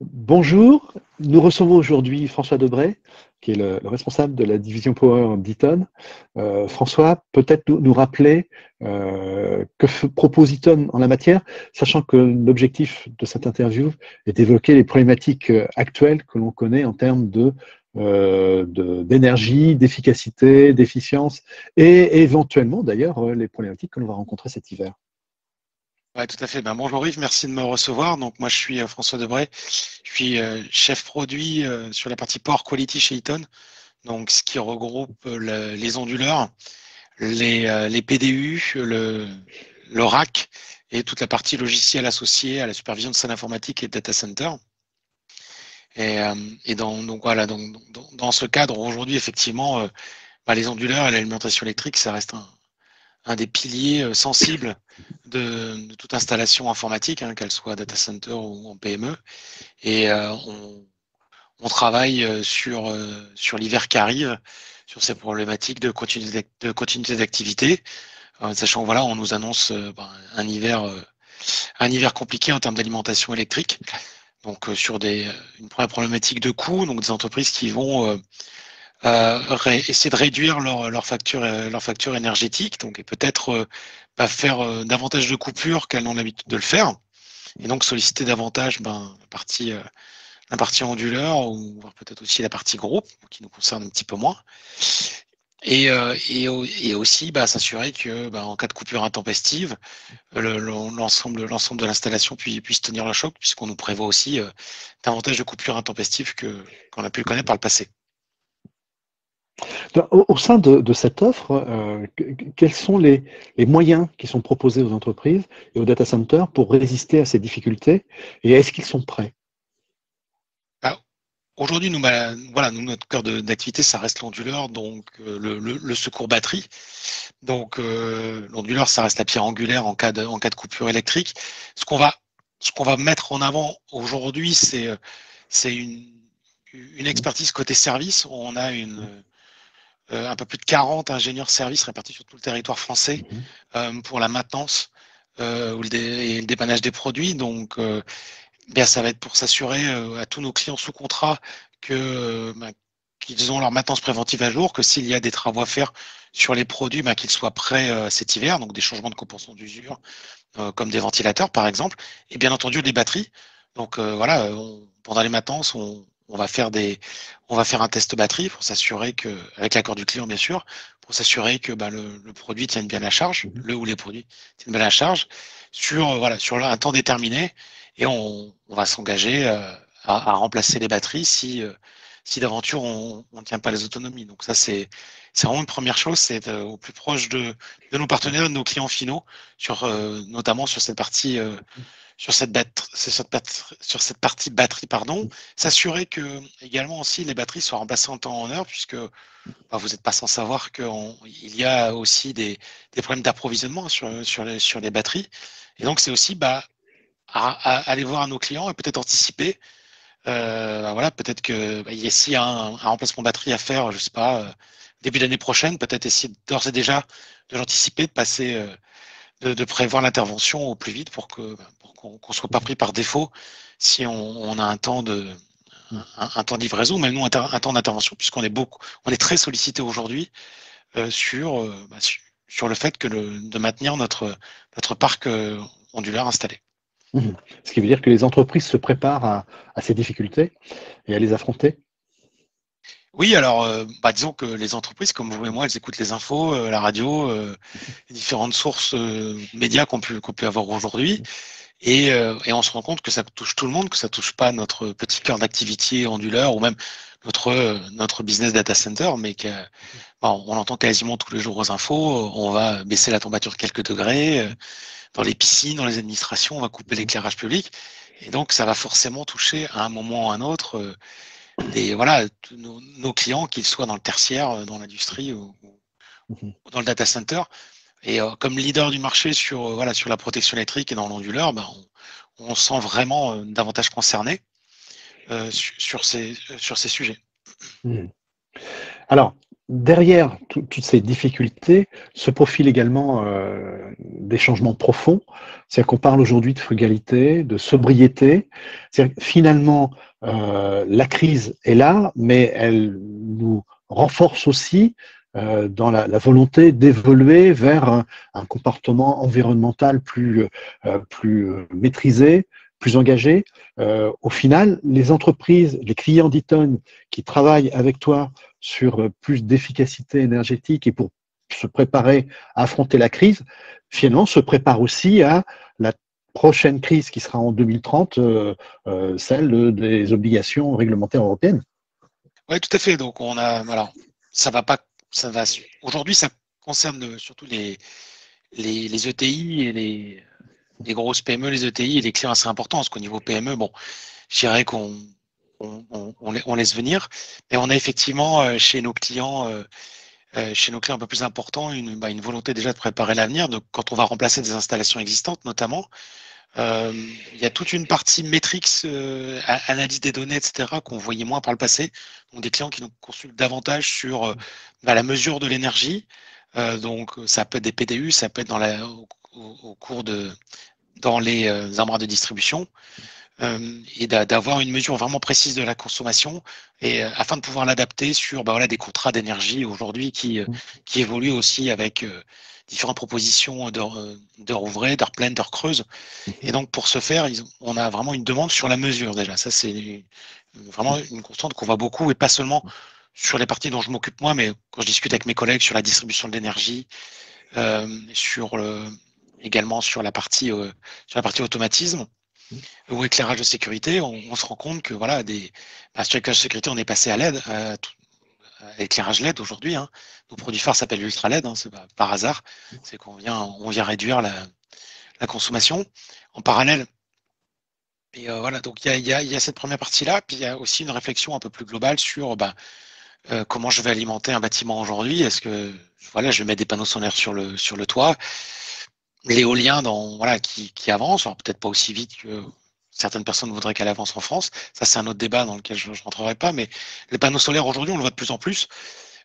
Bonjour, nous recevons aujourd'hui François Debray, qui est le, responsable de la division Power d'Eaton. Euh, François, peut-être nous, rappeler euh, que propose Eaton en la matière, sachant que l'objectif de cette interview est d'évoquer les problématiques euh, actuelles que l'on connaît en termes de d'énergie, d'efficacité, d'efficience et éventuellement d'ailleurs les problématiques que l'on va rencontrer cet hiver. Oui, tout à fait. Ben, bonjour Yves, merci de me recevoir. Donc moi je suis euh, François Debray, je suis euh, chef produit euh, sur la partie Power Quality chez Eaton, donc ce qui regroupe les onduleurs, les, PDU, le, le, rack et toute la partie logicielle associée à la supervision de salle informatique et de data center. Et, dans, donc voilà, donc, dans, ce cadre, aujourd'hui, effectivement, bah, les onduleurs et l'alimentation électrique, ça reste un, un des piliers euh, sensibles de, toute installation informatique, hein, qu'elle soit data center ou en PME. Et euh, on, travaille euh, sur, sur l'hiver qui arrive, sur ces problématiques de continuité d'activité, sachant voilà, on nous annonce ben, un hiver un hiver compliqué en termes d'alimentation électrique. Donc sur des, une première problématique de coût, donc des entreprises qui vont essayer de réduire leur, leur, facture, euh, leur facture énergétique, donc et peut-être euh, faire davantage de coupures qu'elles n'ont l'habitude de le faire, et donc solliciter davantage ben, la partie la partie onduleur ou peut-être aussi la partie groupe qui nous concerne un petit peu moins. Et, et, aussi bah, s'assurer que bah, en cas de coupure intempestive, l'ensemble de l'installation puisse, tenir le choc, puisqu'on nous prévoit aussi davantage de coupures intempestives que qu'on a pu connaître par le passé. Au, sein de, cette offre, euh, quels sont les, moyens qui sont proposés aux entreprises et aux data centers pour résister à ces difficultés et est-ce qu'ils sont prêts? Aujourd'hui, bah, voilà, notre cœur d'activité, ça reste l'onduleur, donc euh, le, secours batterie. Donc euh, l'onduleur, ça reste la pierre angulaire en cas de, en cas de coupure électrique. Ce qu'on va, ce va mettre en avant aujourd'hui, c'est une, une expertise côté service. On a une euh, un peu plus de 40 ingénieurs services répartis sur tout le territoire français mhm. euh, pour la maintenance euh, ou le et le dépannage des produits. Donc, bien, ça va être pour s'assurer à tous nos clients sous contrat que ben, qu'ils ont leur maintenance préventive à jour, que s'il y a des travaux à faire sur les produits, ben, qu'ils soient prêts cet hiver, donc des changements de compensation d'usure, comme des ventilateurs par exemple, et bien entendu des batteries. Donc voilà, pendant les maintenances, on, on va faire des, on va faire un test batterie pour s'assurer que, avec l'accord du client bien sûr, pour s'assurer que bah, le, produit tienne bien la charge, mhm. le ou les produits tiennent bien la charge sur euh, voilà sur un temps déterminé et on, va s'engager euh, à, remplacer les batteries si euh, si d'aventure on ne tient pas les autonomies. Donc ça c'est c'est vraiment une première chose, c'est au plus proche de, de nos partenaires, de nos clients finaux, sur notamment sur cette partie mhm sur cette, sur cette partie batterie, pardon, s'assurer que également aussi les batteries soient remplacées en temps en heure, puisque bah, vous n'êtes pas sans savoir qu'il y a aussi des, problèmes d'approvisionnement sur, sur, les, sur les batteries. Et donc, c'est aussi bah, aller voir nos clients et peut-être anticiper. Euh, bah, voilà, peut-être que bah, s'il y a un, un, remplacement batterie à faire, je sais pas, euh, début d'année prochaine, peut-être essayer d'ores et déjà de l'anticiper, de passer, euh, de, prévoir l'intervention au plus vite pour que qu'on ne soit pas pris par défaut si on, a un temps de un, temps de livraison, mais nous un, temps d'intervention, puisqu'on est beaucoup, on est très sollicité aujourd'hui euh, sur, euh, bah, sur le fait que le, de maintenir notre, notre parc euh, ondulaire installé. Mmh. Ce qui veut dire que les entreprises se préparent à, ces difficultés et à les affronter? Oui, alors, bah, disons que les entreprises, comme vous et moi, elles écoutent les infos, la radio, les différentes sources médias qu'on peut, qu'on peut avoir aujourd'hui. Et, euh, et, on se rend compte que ça touche tout le monde, que ça touche pas notre petit cœur d'activité onduleur ou même notre notre business data center, mais que bon, on entend quasiment tous les jours aux infos. On va baisser la température quelques degrés euh, dans les piscines, dans les administrations, on va couper l'éclairage public, et donc ça va forcément toucher à un moment ou à un autre euh, des voilà nos, nos clients, qu'ils soient dans le tertiaire, dans l'industrie ou, ou, dans le data center. Et euh, comme leader du marché sur, euh, voilà, sur la protection électrique et dans l'onduleur, ben, on, on, sent vraiment euh, davantage concerné sur, ces, sur ces sujets. Hmm. Alors, derrière toutes ces difficultés se profilent également des changements profonds. C'est-à-dire qu'on parle aujourd'hui de frugalité, de sobriété. finalement, euh, la crise est là, mais elle nous renforce aussi euh, dans la, volonté d'évoluer vers un, comportement environnemental plus, plus maîtrisé, plus engagé. au final, les entreprises, les clients d'Eton qui travaillent avec toi sur euh, plus d'efficacité énergétique et pour se préparer à affronter la crise, finalement se prépare aussi à la prochaine crise qui sera en 2030, euh, euh, celle des obligations réglementaires européennes. Oui, tout à fait. Donc on a, voilà, ça va pas, Aujourd'hui, ça concerne surtout les, les, ETI et les, grosses PME, les ETI et les clients assez importants. Parce qu'au niveau PME, bon, je dirais qu'on on, laisse venir. Mais on a effectivement euh, chez nos clients, euh, euh, chez nos clients un peu plus importants, une, bah, une volonté déjà de préparer l'avenir. Donc, quand on va remplacer des installations existantes, notamment, il y a toute une partie métriques, analyse des données, etc., qu'on voyait moins par le passé. Donc, des clients qui nous consultent davantage sur bah, la mesure de l'énergie. donc, ça peut être des PDU, ça peut être dans la, au, cours de dans les armoires de distribution. Euh, et d'avoir une mesure vraiment précise de la consommation et euh, afin de pouvoir l'adapter sur bah, voilà, des contrats d'énergie aujourd'hui qui, euh, mmh. qui évoluent aussi avec différentes propositions d'heures ouvrées, d'heures pleines, d'heures creuses. Et donc pour ce faire, on a vraiment une demande sur la mesure déjà. Ça c'est vraiment une constante qu'on voit beaucoup et pas seulement sur les parties dont je m'occupe moi, mais quand je discute avec mes collègues sur la distribution de l'énergie, sur le, également sur la partie sur la partie automatisme ou éclairage de sécurité, on, se rend compte que voilà, des, bah, sur l'éclairage de sécurité, on est passé à à, l'éclairage LED aujourd'hui. Hein. Nos produits phares s'appellent Ultra LED, hein, c'est par hasard, c'est qu'on vient, on vient réduire la, consommation. En parallèle, et euh, voilà, donc il y a, cette première partie-là, puis il y a aussi une réflexion un peu plus globale sur bah, euh, comment je vais alimenter un bâtiment aujourd'hui. Est-ce que voilà, je vais mettre des panneaux solaires sur le, sur le toit l'éolien dans, voilà, qui, qui avance, peut-être pas aussi vite que certaines personnes voudraient qu'elle avance en France. Ça, c'est un autre débat dans lequel je ne rentrerai pas. Mais les panneaux solaires, aujourd'hui, on le voit de plus en plus.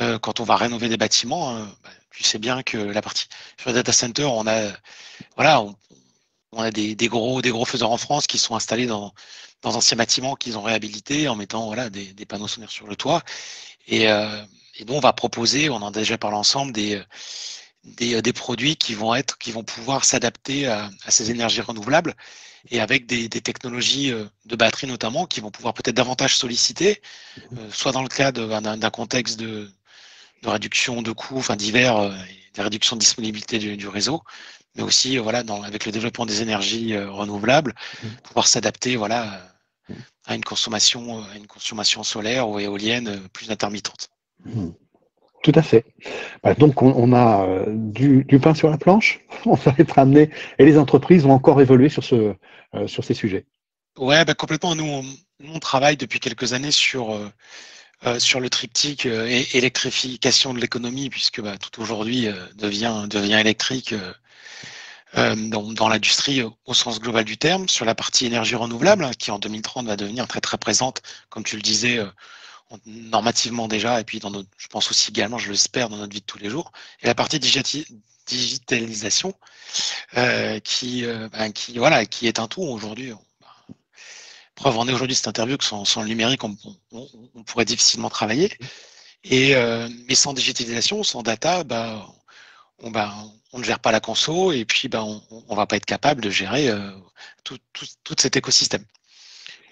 Euh, quand on va rénover des bâtiments, hein, bah, tu sais bien que la partie sur les data center, on a, voilà, on, a des, gros, des gros faiseurs en France qui sont installés dans, dans anciens bâtiments qu'ils ont réhabilités en mettant voilà, des, panneaux solaires sur le toit. Et, euh, donc, on va proposer, on en a déjà parlé ensemble, des, euh, produits qui vont pouvoir s'adapter à, ces énergies renouvelables et avec des, des, technologies euh, de batterie notamment qui vont pouvoir peut-être davantage solliciter, euh, soit dans le cadre d'un contexte de, de, réduction de coûts, enfin divers, euh, des réductions de disponibilité du, du réseau, mais aussi voilà dans, avec le développement des énergies renouvelables, mmh. pouvoir s'adapter voilà à une consommation, à une consommation solaire ou éolienne plus intermittente. Mmh. Tout à fait. Bah, donc on, a euh, du, pain sur la planche, on va être amené, et les entreprises vont encore évoluer sur, ce, sur ces sujets. Ouais, bah, complètement. Nous on, travaille depuis quelques années sur, euh, sur le triptyque électrification de l'économie, puisque bah, tout aujourd'hui devient, électrique dans, dans l'industrie au sens global du terme, sur la partie énergie renouvelable, qui en 2030 va devenir très très présente, comme tu le disais normativement déjà, et puis dans notre, je pense aussi également, je l'espère, dans notre vie de tous les jours. Et la partie digitalisation, euh, qui, euh, ben, qui, voilà, qui est un tout aujourd'hui. Ben, preuve en est aujourd'hui cette interview que sans, le numérique, on, pourrait difficilement travailler. Et euh, mais sans digitalisation, sans data, bah, on, on ne gère pas la conso et puis on ne va pas être capable de gérer tout, tout, tout cet écosystème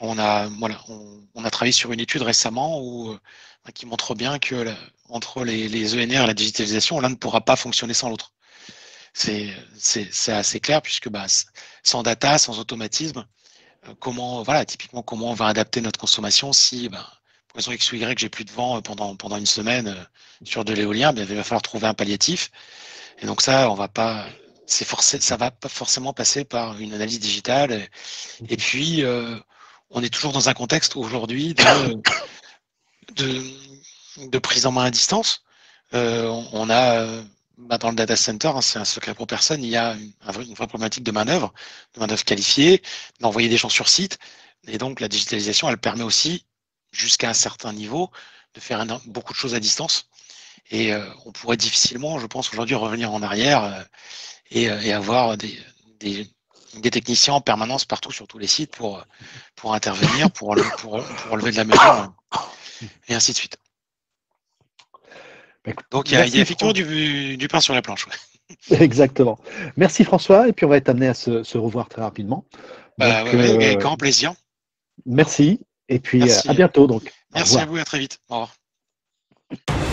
on a, voilà, on, a travaillé sur une étude récemment euh, qui montre bien que entre les, ENR et la digitalisation, l'un ne pourra pas fonctionner sans l'autre. C'est assez clair puisque bah, sans data, sans automatisme, euh, comment, voilà, typiquement, comment on va adapter notre consommation si, bah, pour raison X ou Y, j'ai plus de vent euh, pendant, pendant une semaine sur de l'éolien, bien, il va falloir trouver un palliatif. Et donc ça, on va pas, c'est forcé, ça va pas forcément passer par une analyse digitale. Et, puis, on est toujours dans un contexte aujourd'hui de, de, prise en main à distance. Euh, on a bah, dans le data center, hein, c'est un secret pour personne, il y a une, une vraie problématique de manœuvre, de manœuvre qualifiée, d'envoyer des gens sur site. Et donc la digitalisation, elle permet aussi, jusqu'à un certain niveau, de faire beaucoup de choses à distance. Et on pourrait difficilement, je pense, aujourd'hui revenir en arrière et, avoir des, des, techniciens en permanence partout sur tous les sites pour, pour intervenir, pour, pour, pour relever de la mesure, et ainsi de suite. Bah, Donc il y, a, effectivement du, du, pain sur la planche. Exactement. Merci François, et puis on va être amené à se, revoir très rapidement. Bah, avec euh, grand plaisir. Merci, et puis à bientôt. Donc. Merci à vous, à très vite. Au revoir.